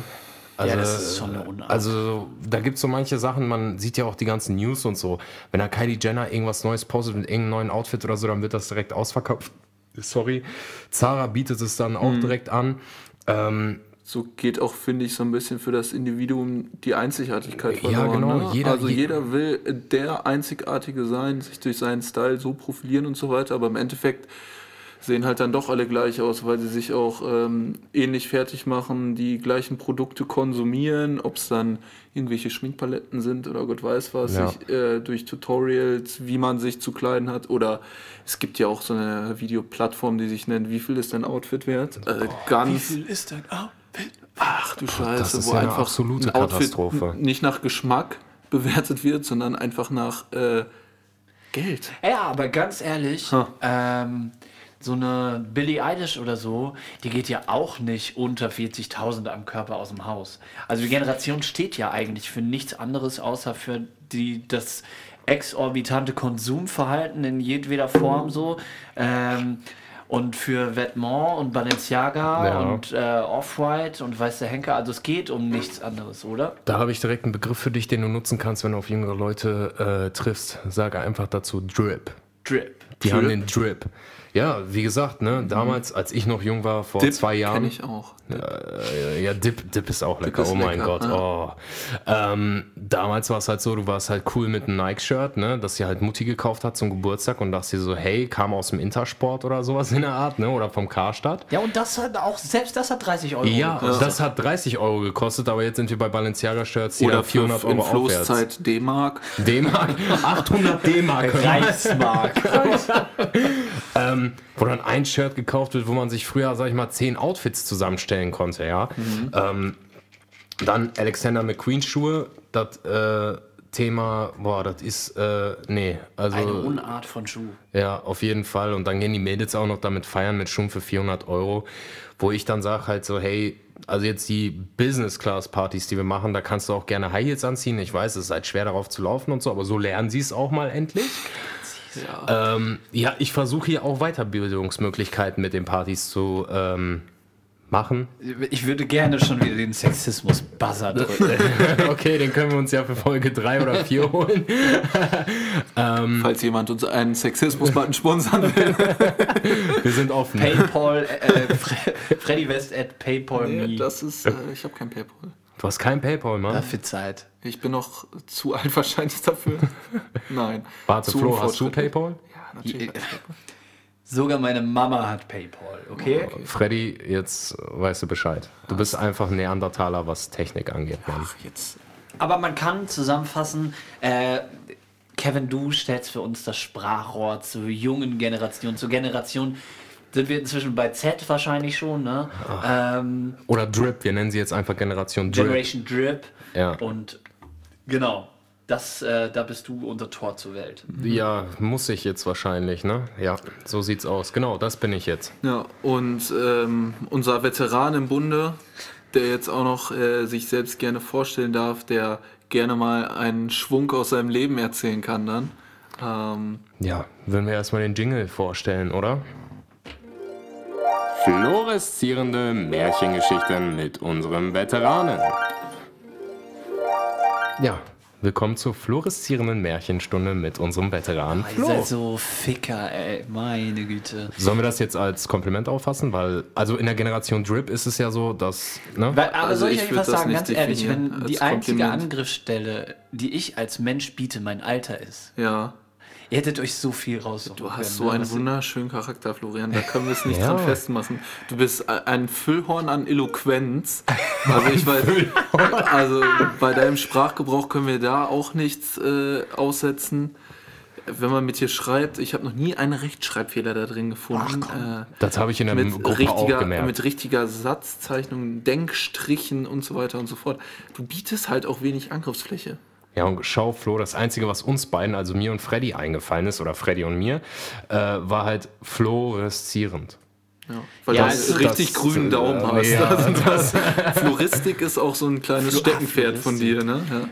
Also, Ja, das ist schon eine Unart. Also, da gibt es so manche Sachen, man sieht ja auch die ganzen News und so. Wenn da Kylie Jenner irgendwas Neues postet mit irgendeinem neuen Outfit oder so, dann wird das direkt ausverkauft. [LAUGHS] Sorry. Zara bietet es dann Mhm. auch direkt an. Ähm, So geht auch, finde ich, so ein bisschen für das Individuum die Einzigartigkeit Ja, verloren. genau. Ne? Jeder- also je- jeder will der Einzigartige sein, sich durch seinen Style so profilieren und so weiter, aber im Endeffekt sehen halt dann doch alle gleich aus, weil sie sich auch ähm, ähnlich fertig machen, die gleichen Produkte konsumieren, ob es dann irgendwelche Schminkpaletten sind oder Gott weiß was, Ja. sich, äh, durch Tutorials, wie man sich zu kleiden hat oder es gibt ja auch so eine Videoplattform, die sich nennt, wie viel ist dein Outfit wert? Äh, ganz ist dein Outfit? Ach du Scheiße, ist wo ja eine einfach absolute ein Outfit nicht nach Geschmack bewertet wird, sondern einfach nach äh, Geld. Ja, aber ganz ehrlich, ähm, so eine Billie Eilish oder so, die geht ja auch nicht unter 40.000 am Körper aus dem Haus. Also die Generation steht ja eigentlich für nichts anderes, außer für die, das exorbitante Konsumverhalten in jedweder Form so. Ähm, und für Vetements und Balenciaga Ja. und äh, Off-White und weiß der Henker. Also es geht um nichts anderes, oder? da habe ich direkt einen Begriff für dich, den du nutzen kannst, wenn du auf jüngere Leute äh, triffst. Sage einfach dazu Drip. Drip. Die haben den Drip. Ja, wie gesagt, ne, damals, als ich noch jung war, vor Dip zwei Jahren. kenn ich auch. Äh, ja, Dip, Dip ist auch lecker. ist oh mein lecker, Gott. ja. Oh. Ähm, damals war es halt so, du warst halt cool mit einem Nike-Shirt, ne, das sie halt Mutti gekauft hat zum Geburtstag und dachte dir so, hey, kam aus dem Intersport oder sowas in der Art, ne, oder vom Karstadt. Ja, und das hat auch, selbst das hat 30 Euro Ja, gekostet. das hat 30 Euro gekostet, aber jetzt sind wir bei Balenciaga-Shirts, die Oder da 400 für Euro in aufwärts. Floßzeit D-Mark. D-Mark, 800 D-Mark. [LAUGHS] Reichsmark. ähm, [LAUGHS] [LAUGHS] wo dann ein Shirt gekauft wird, wo man sich früher, sag ich mal, zehn Outfits zusammenstellen konnte, ja. Ähm, dann Alexander McQueen Schuhe, das äh, Thema, boah, das ist, äh, nee, also, Eine Unart von Schuh. ja, auf jeden Fall. Und dann gehen die Mädels auch noch damit feiern mit Schuhen für 400 Euro, wo ich dann sage halt so, hey, also jetzt die Business-Class-Partys, die wir machen, da kannst du auch gerne High Heels anziehen. Ich weiß, es ist halt schwer darauf zu laufen und so, aber so lernen sie es auch mal endlich. Ja, ähm, ja ich versuche hier auch Weiterbildungsmöglichkeiten mit den Partys zu ähm, machen. Ich würde gerne schon wieder den Sexismus-Buzzer [LAUGHS] drücken. okay, den können wir uns ja für Folge 3 oder 4 holen. [LAUGHS] Falls jemand uns einen Sexismus-Button sponsern will. [LAUGHS] Wir sind offen. Paypal, äh, Fre Freddy West at Paypal Nee, me. das ist, äh, ich habe kein Paypal. Du hast kein Paypal, Mann. Dafür Zeit. Ich bin noch zu [LAUGHS] alt wahrscheinlich dafür. Nein. Warte, zu Flo, hast du. Paypal? Ja, natürlich. Sogar meine Mama hat Paypal, okay? Freddy, jetzt weißt du Bescheid. Du bist einfach ein Neandertaler, was Technik angeht, Mann. Ach, jetzt. Aber man kann zusammenfassen, äh, Kevin, du stellst für uns das Sprachrohr zur jungen Generation, zur Generation, sind wir inzwischen bei Z wahrscheinlich schon, ne? Ähm, Oder Drip, wir nennen sie jetzt einfach Generation Drip. Generation Drip. Ja. Und genau, das, äh, da bist du unser Tor zur Welt. Ja, muss ich jetzt wahrscheinlich, ne? Ja, so sieht's aus. Genau, das bin ich jetzt. Ja, und ähm, unser Veteran im Bunde, der jetzt auch noch äh, sich selbst gerne vorstellen darf, der gerne mal einen Schwung aus seinem Leben erzählen kann dann. Ähm, Ja, würden wir erstmal den Jingle vorstellen, oder? Fluoreszierende Märchengeschichten mit unserem Veteranen. Ja, Willkommen zur fluoreszierenden Märchenstunde mit unserem Veteranen Ihr Flo. seid so Ficker, ey. Meine Güte. Sollen wir das jetzt als Kompliment auffassen? Weil, also in der Generation Drip ist es ja so, dass, ne? Weil, aber Also soll ich ich euch was das sagen, nicht ganz ehrlich, wenn die einzige Kompliment. Angriffsstelle, die ich als Mensch biete, mein Alter ist, Ja, ihr hättet euch so viel raussuchen du hast können, so ne? einen wunderschönen Charakter, Florian. Da können wir es nicht Ja. dran festmachen. Du bist ein Füllhorn an Eloquenz. [LAUGHS] Also ich weiß, also bei deinem Sprachgebrauch können wir da auch nichts äh, aussetzen. Wenn man mit dir schreibt, ich habe noch nie einen Rechtschreibfehler da drin gefunden. äh, Das habe ich in der mit Gruppe auch gemerkt. mit richtiger Satzzeichnung, Denkstrichen und so weiter und so fort. Du bietest halt auch wenig Angriffsfläche. Ja, und schau, Flo, das Einzige, was uns beiden, also mir und Freddy, eingefallen ist, oder Freddy und mir, äh, war halt fluoreszierend. Ja, weil Ja, du richtig das, grünen äh, Daumen hast. ja. [LAUGHS] Also das, [LAUGHS] Floristik ist auch so ein kleines Flo- Steckenpferd von dir, ne? Ja.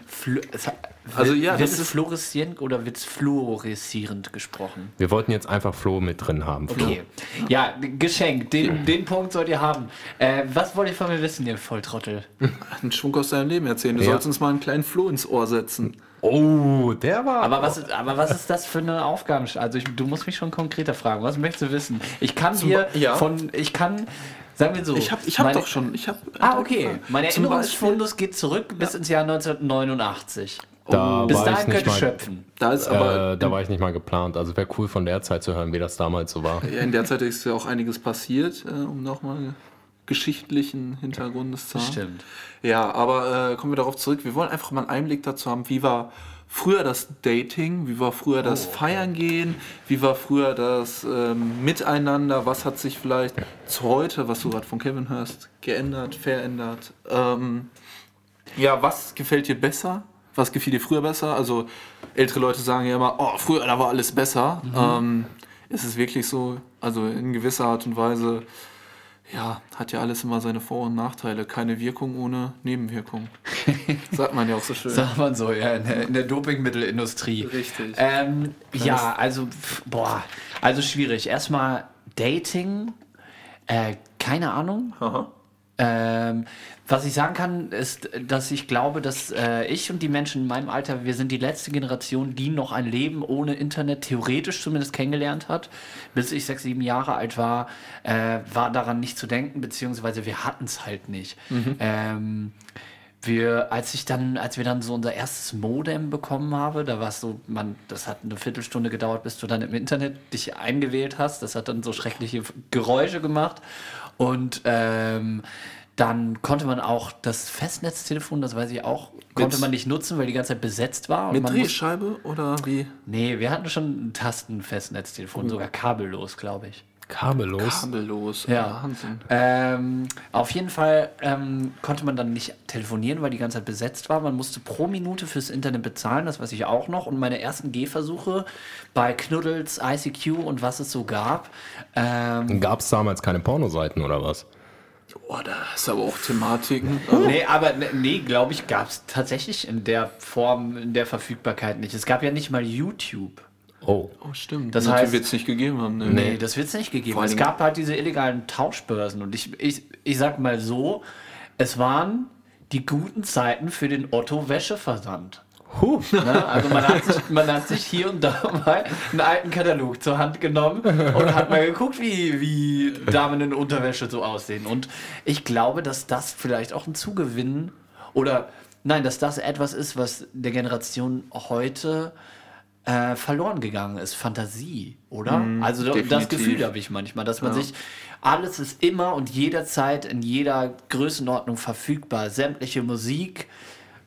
Also ja, wird das es ist- fluoreszierend oder wird es fluoreszierend gesprochen? Wir wollten jetzt einfach Flo mit drin haben. Flo. Okay. Ja, Geschenk. Den, den Punkt sollt ihr haben. Äh, was wollt ihr von mir wissen, ihr Volltrottel? Einen Schwung aus deinem Leben erzählen. Du Ja. sollst uns mal einen kleinen Floh ins Ohr setzen. Oh, der war. Aber was, ist, aber was ist das für eine Aufgabe? Also ich, du musst mich schon konkreter fragen. Was möchtest du wissen? Ich kann dir Be- ja. von, ich kann, sagen wir so. Ich habe ich hab meine- doch schon. Ich hab, Ah, okay. Mein Zum Erinnerungsfundus geht zurück bis ins Jahr 1989. da Bis war ich dahin nicht könnt ihr mal, schöpfen. Da ist aber äh, da war ich nicht mal geplant. Also wäre cool von der Zeit zu hören, wie das damals so war. ja, in der Zeit ist ja auch einiges passiert, äh, um nochmal geschichtlichen Hintergrundes zu haben. Stimmt. Ja, aber äh, kommen wir darauf zurück. Wir wollen einfach mal einen Einblick dazu haben, wie war früher das Dating, wie war früher das Oh. Feiern gehen, wie war früher das ähm, Miteinander, was hat sich vielleicht zu heute, was du gerade von Kevin hörst, geändert, verändert. Ähm, ja, was gefällt dir besser? Was gefiel dir früher besser? Also ältere Leute sagen ja immer, oh, früher da war alles besser. Ähm, ist es wirklich so? Also in gewisser Art und Weise, ja, hat ja alles immer seine Vor- und Nachteile. Keine Wirkung ohne Nebenwirkung. [LAUGHS] Sagt man ja auch so schön. Sagt man so, ja, in der, in der Dopingmittelindustrie. Richtig. Ähm, ja, also, boah, also schwierig. Erstmal Dating, äh, keine Ahnung. Aha. Ähm, was ich sagen kann, ist, dass ich glaube, dass äh, ich und die Menschen in meinem Alter, wir sind die letzte Generation, die noch ein Leben ohne Internet theoretisch zumindest kennengelernt hat. Bis ich sechs, sieben Jahre alt war, äh, war daran nicht zu denken, beziehungsweise wir hatten es halt nicht. Ähm, wir, als ich dann, als wir dann so unser erstes Modem bekommen habe, da war es so, man, das hat eine Viertelstunde gedauert, bis du dann im Internet dich eingewählt hast. Das hat dann so schreckliche Geräusche gemacht. Und ähm, dann konnte man auch das Festnetztelefon, das weiß ich auch, konnte Mit- man nicht nutzen, weil die ganze Zeit besetzt war. Und Mit man muss, Drehscheibe oder wie? nee, wir hatten schon ein Tastenfestnetztelefon, sogar kabellos, glaube ich. Kabellos. Kabellos. Ja. Wahnsinn. Ähm, auf jeden Fall ähm, konnte man dann nicht telefonieren, weil die ganze Zeit besetzt war. Man musste pro Minute fürs Internet bezahlen, das weiß ich auch noch. Und meine ersten Gehversuche bei Knuddels, ICQ und was es so gab. Ähm, Gab es damals keine Pornoseiten oder was? Boah, da ist aber auch Thematiken. [LAUGHS] nee, aber ne- nee, glaube ich, gab es tatsächlich in der Form, in der Verfügbarkeit nicht. Es gab ja nicht mal YouTube. Oh. Oh, stimmt. Das heißt- wird es nicht gegeben haben. Ne? Nee, das wird es nicht gegeben. Allen Es gab halt diese illegalen Tauschbörsen. Und ich, ich, ich sag mal so, es waren die guten Zeiten für den Otto-Wäscheversand. Huh. Ne? Also man hat, sich, man hat sich hier und da [LAUGHS] mal einen alten Katalog zur Hand genommen und hat mal geguckt, wie, wie Damen in Unterwäsche so aussehen. Und ich glaube, dass das vielleicht auch ein Zugewinn oder nein, dass das etwas ist, was der Generation heute äh, verloren gegangen ist. Fantasie, oder? also das definitiv. Gefühl habe ich manchmal, dass man sich alles ist immer und jederzeit in jeder Größenordnung verfügbar. Sämtliche Musik,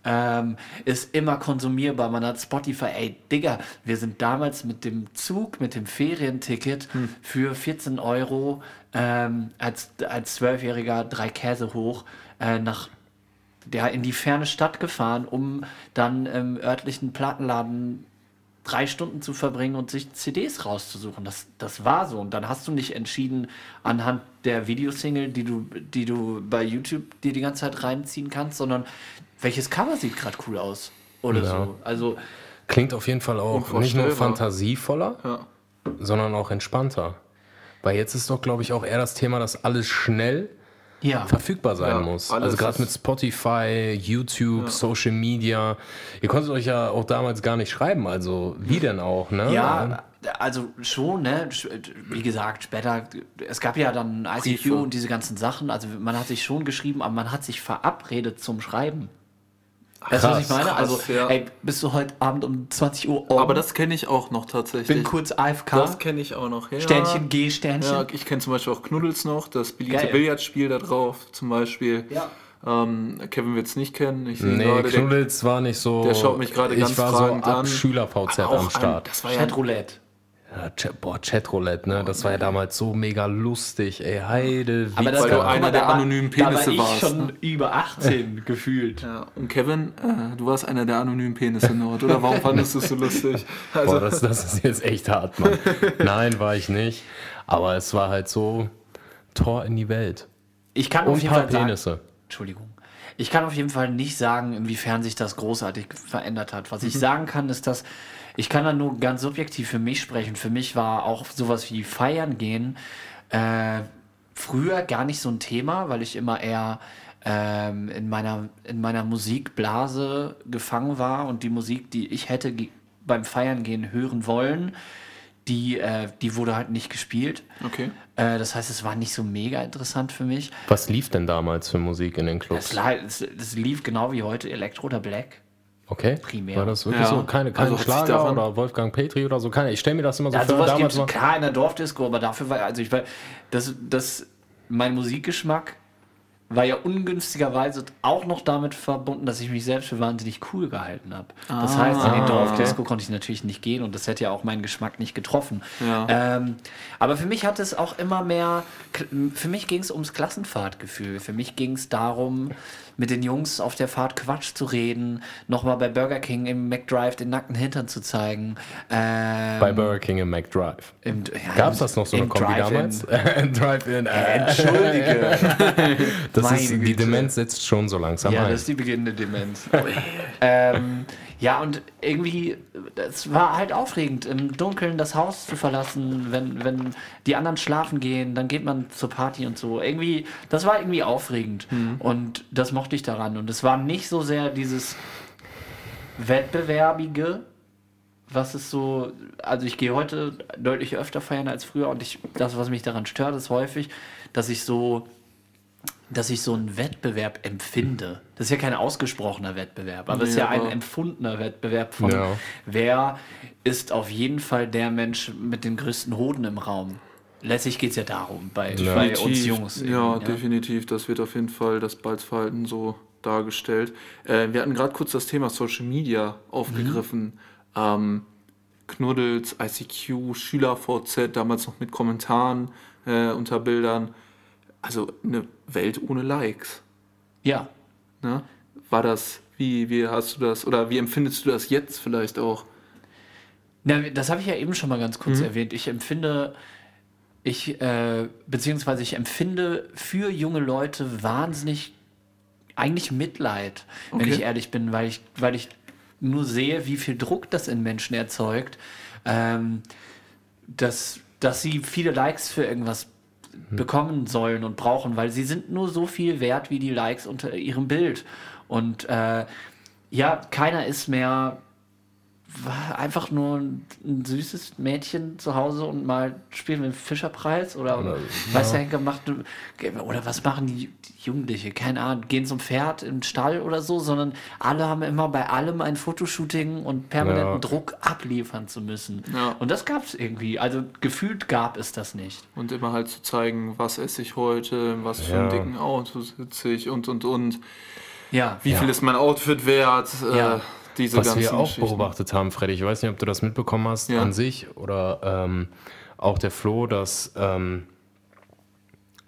ähm, ist immer konsumierbar. Man hat Spotify. Ey, Digga, wir sind damals mit dem Zug, mit dem Ferienticket für 14 Euro ähm, als, als Zwölfjähriger drei Käse hoch äh, nach der in die ferne Stadt gefahren, um dann im örtlichen Plattenladen drei Stunden zu verbringen und sich CDs rauszusuchen. Das, das war so. Und dann hast du nicht entschieden anhand der Videosingle, die du, die du bei YouTube dir die ganze Zeit reinziehen kannst, sondern welches Cover sieht gerade cool aus oder Ja. so. Also Klingt auf jeden Fall auch nicht nur fantasievoller, Ja. sondern auch entspannter. Weil jetzt ist doch, glaube ich, auch eher das Thema, dass alles schnell Ja. verfügbar sein Ja, muss. Also gerade mit Spotify, YouTube, Social Media. Ihr konntet euch ja auch damals gar nicht schreiben, also wie denn auch, ne? Ja, also schon, ne? Wie gesagt, später, es gab ja dann ICQ Briefe. und diese ganzen Sachen. Also man hat sich schon geschrieben, aber man hat sich verabredet zum Schreiben. Weißt du, was ich meine? krass, also, ja. ey, bist du heute Abend um 20 Uhr oben? Aber das kenne ich auch noch tatsächlich. bin kurz AFK. das kenne ich auch noch. Ja. Sternchen, G, Sternchen. Ja, ich kenne zum Beispiel auch Knuddels noch, das beliebte Geil. Billardspiel da drauf zum Beispiel. Ja. Ähm, Kevin wird es nicht kennen. Ich Nee, gerade, der- Knuddels war nicht so. der schaut mich gerade ganz Ich war so fragend ab an. Schüler-VZ am ein- Start. das war ja Chatroulette. Ja, Chat, boah, Chatroulette, ne? Das war ja damals so mega lustig, ey. Heide, Aber das Weil du einer der da war- anonymen Da war Penisse ich warst, schon ne? über 18 [LAUGHS] gefühlt. Ja, und Kevin, äh, du warst einer der anonymen Penisse Nord, oder? Warum fandest du es so lustig? Also, [LAUGHS] Boah, das, das ist jetzt echt hart, Mann. [LAUGHS] Nein, war ich nicht. Aber es war halt so Tor in die Welt. Ich kann Und auf jeden paar Fall sagen, Penisse. Entschuldigung. Ich kann auf jeden Fall nicht sagen, inwiefern sich das großartig verändert hat. Was ich Mhm. sagen kann, ist, dass ich kann dann nur ganz subjektiv für mich sprechen. Für mich war auch sowas wie Feiern gehen äh, früher gar nicht so ein Thema, weil ich immer eher ähm, in, meiner, in meiner Musikblase gefangen war und die Musik, die ich hätte beim Feiern gehen hören wollen, die, äh, die wurde halt nicht gespielt. okay. Äh, das heißt, es war nicht so mega interessant für mich. Was lief denn damals für Musik in den Clubs? es, es lief genau wie heute Elektro oder Black. Okay. primär. War das wirklich Ja. so? Keine, keine Also Schlager oder Wolfgang Petri oder so? Keine, ich stelle mir das immer so Ja, vor. sowas Damals gibt war, klar in der Dorfdisco, aber dafür war, also ich war, das, das, mein Musikgeschmack war ja ungünstigerweise auch noch damit verbunden, dass ich mich selbst für wahnsinnig cool gehalten habe. Das heißt, in die Dorfdisco konnte ich natürlich nicht gehen und das hätte ja auch meinen Geschmack nicht getroffen. Ja. Ähm, aber für mich hat es auch immer mehr, für mich ging es ums Klassenfahrtgefühl. Für mich ging es darum, mit den Jungs auf der Fahrt Quatsch zu reden, nochmal bei Burger King im McDrive den nackten Hintern zu zeigen. Ähm, bei Burger King im McDrive. im, ja, Gab es das noch so eine Kombi damals? [LAUGHS] Drive-In. Äh, Entschuldige. [LAUGHS] das ist, die. Demenz setzt schon so langsam Ja, ein. das ist die beginnende Demenz. [LAUGHS] ähm, ja, und irgendwie, es war halt aufregend, im Dunkeln das Haus zu verlassen, wenn, wenn die anderen schlafen gehen, dann geht man zur Party und so. Irgendwie, das war irgendwie aufregend. Und das mochte ich daran. Und es war nicht so sehr dieses Wettbewerbige, was ist so, also ich gehe heute deutlich öfter feiern als früher und ich, das, was mich daran stört, ist häufig, dass ich so, dass ich so einen Wettbewerb empfinde. Das ist ja kein ausgesprochener Wettbewerb, aber es ist Nee, ja ein empfundener Wettbewerb von, Ja. wer ist auf jeden Fall der Mensch mit den größten Hoden im Raum. Letztlich geht es ja darum, bei, bei uns. Jungs. Ja, eben, definitiv. Das wird auf jeden Fall das Balzverhalten so dargestellt. Äh, wir hatten gerade kurz das Thema Social Media aufgegriffen. Ähm, Knuddels, ICQ, SchülerVZ, damals noch mit Kommentaren äh, unter Bildern. Also eine Welt ohne Likes. Ja. Ne? War das, wie, wie hast du das, oder wie empfindest du das jetzt vielleicht auch? Na, das habe ich ja eben schon mal ganz Mhm. kurz erwähnt. Ich empfinde, ich, äh, beziehungsweise ich empfinde für junge Leute wahnsinnig eigentlich Mitleid, wenn Okay. ich ehrlich bin, weil ich, weil ich nur sehe, wie viel Druck das in Menschen erzeugt, ähm, dass, dass sie viele Likes für irgendwas bekommen sollen und brauchen, weil sie sind nur so viel wert wie die Likes unter ihrem Bild. Und äh, ja, keiner ist mehr war einfach nur ein, ein süßes Mädchen zu Hause und mal spielen wir den Fischerpreis oder, Oder- was der Henker macht oder was machen die, die Jugendliche, keine Ahnung, gehen zum Pferd im Stall oder so, sondern alle haben immer bei allem ein Fotoshooting und permanenten Ja. Druck abliefern zu müssen. Ja. Und das gab es irgendwie, also gefühlt gab es das nicht. Und immer halt zu zeigen, was esse ich heute, was für einen Ja. dicken Auto sitze ich und und und. Ja, Wie viel ist mein Outfit wert? Äh, Ja. Diese Was ganzen wir auch beobachtet haben, Freddy, ich weiß nicht, ob du das mitbekommen hast Ja. an sich oder ähm, auch der Flo, dass ähm,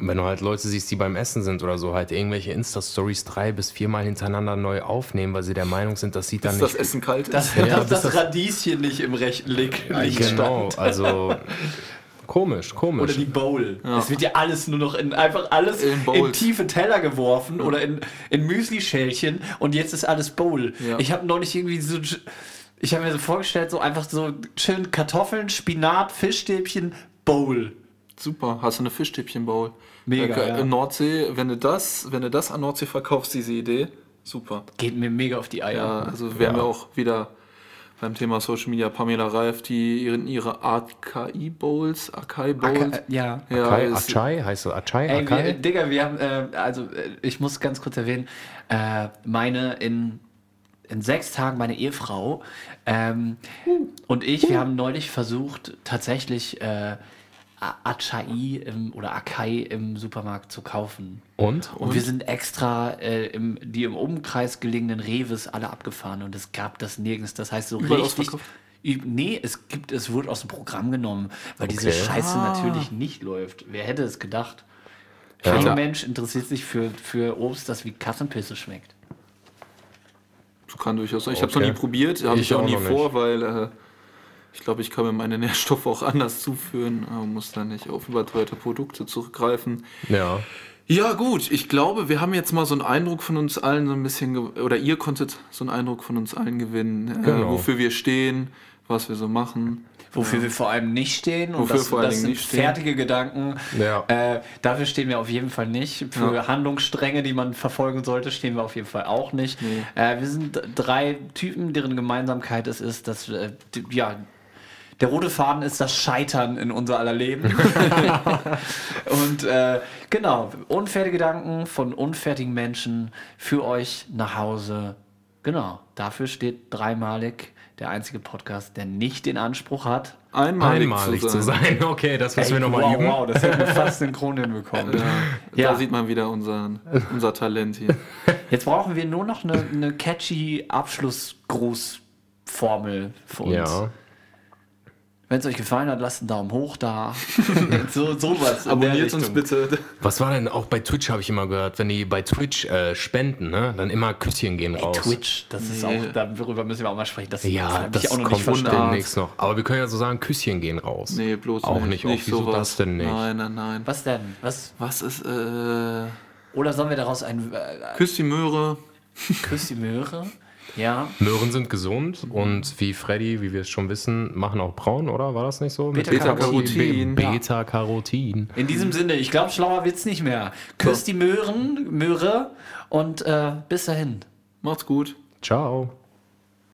wenn du halt Leute siehst, die beim Essen sind oder so, halt irgendwelche Insta-Stories drei bis viermal hintereinander neu aufnehmen, weil sie der Meinung sind, dass sie dann Bis das nicht... Essen kalt ist. dass, Ja, dass bis das Radieschen nicht im rechten Licht, Licht genau, stand. also [LAUGHS] komisch, komisch. Oder die Bowl. Es wird ja alles nur noch in einfach alles In in, tiefe Teller geworfen oder in, in Müsli-Schälchen und jetzt ist alles Bowl. Ja. Ich habe neulich irgendwie so. Ich habe mir so vorgestellt, so einfach so schön Kartoffeln, Spinat, Fischstäbchen, Bowl. Super, hast du eine Fischstäbchen-Bowl. Mega, Äh, ja. Nordsee, wenn du das, wenn du das an Nordsee verkaufst, diese Idee, super. Geht mir mega auf die Eier. Ja, also wären wir auch wieder beim Thema Social Media. Pamela Reif, die ihren, ihre AKI-Bowls, Akai-Bowls. Aka- ja. ja, Akai, ist- Achai, heißt das Achai? Ey, wir, Akai? Digga, wir haben, äh, also äh, ich muss ganz kurz erwähnen, äh, meine in, in sechs Tagen meine Ehefrau ähm, und ich, wir haben neulich versucht, tatsächlich äh, Acai im, oder Akai im Supermarkt zu kaufen. Und? Und, wir sind extra äh, im, die im Umkreis gelegenen Reves alle abgefahren und es gab das nirgends. Das heißt, so Überall richtig. Nee, es gibt, es wurde aus dem Programm genommen, weil diese Okay. Scheiße Ah. natürlich nicht läuft. Wer hätte es gedacht? Kein Ja. Mensch interessiert sich für, für Obst, das wie Kassenpilze schmeckt. Kann durchaus sein. Ich habe es noch Okay. nie probiert, habe ich, Ich auch auch nie vor, weil äh, ich glaube, ich kann mir meine Nährstoffe auch anders zuführen, äh, muss dann nicht auf überteuerte Produkte zurückgreifen. Ja. Ja, gut, ich glaube, wir haben jetzt mal so einen Eindruck von uns allen so ein bisschen, oder ihr konntet so einen Eindruck von uns allen gewinnen, äh, Genau. wofür wir stehen, was wir so machen. Wofür wir vor allem nicht stehen. Und Wofür das, vor das sind nicht stehen. fertige Gedanken. Ja. Äh, dafür stehen wir auf jeden Fall nicht. Für Ja. Handlungsstränge, die man verfolgen sollte, stehen wir auf jeden Fall auch nicht. Nee. Äh, wir sind drei Typen, deren Gemeinsamkeit es ist, dass äh, ja, der rote Faden ist das Scheitern in unser aller Leben. [LAUGHS] [LAUGHS] Und äh, genau, unfertige Gedanken von unfertigen Menschen für euch nach Hause. Genau, dafür steht dreimalig der einzige Podcast, der nicht den Anspruch hat. Einmalig, Einmalig zu sein. [LAUGHS] Okay, das müssen wir nochmal wow, üben. wow, das hätten wir fast synchron hinbekommen. Ja, Ja. Da sieht man wieder unseren, unser Talent hier. Jetzt brauchen wir nur noch eine, eine catchy Abschlussgrußformel für uns. Ja. Wenn es euch gefallen hat, lasst einen Daumen hoch da. [LAUGHS] so, sowas. Abonniert uns bitte. Was war denn auch bei Twitch, habe ich immer gehört, wenn die bei Twitch äh, spenden, ne? dann immer Küsschen gehen raus. Twitch, das ist Nee. auch, darüber müssen wir auch mal sprechen. Das Ja, das auch noch kommt nicht demnächst noch. Aber wir können ja so sagen, Küsschen gehen raus. Nee, bloß Auch nicht. nicht. Auch wieso sowas. das denn nicht? Nein, nein, nein. Was denn? Was? Was ist, äh, Oder sollen wir daraus ein äh, Küss die Möhre. Küss die Möhre? Ja. Möhren sind gesund und wie Freddy, wie wir es schon wissen, machen auch braun, oder? War das nicht so? Mit Beta-Carotin. Be- Beta-Carotin. In diesem Sinne, ich glaube, schlauer wird's nicht mehr. Küss die Möhren, Möhre und äh, bis dahin. Macht's gut. Ciao.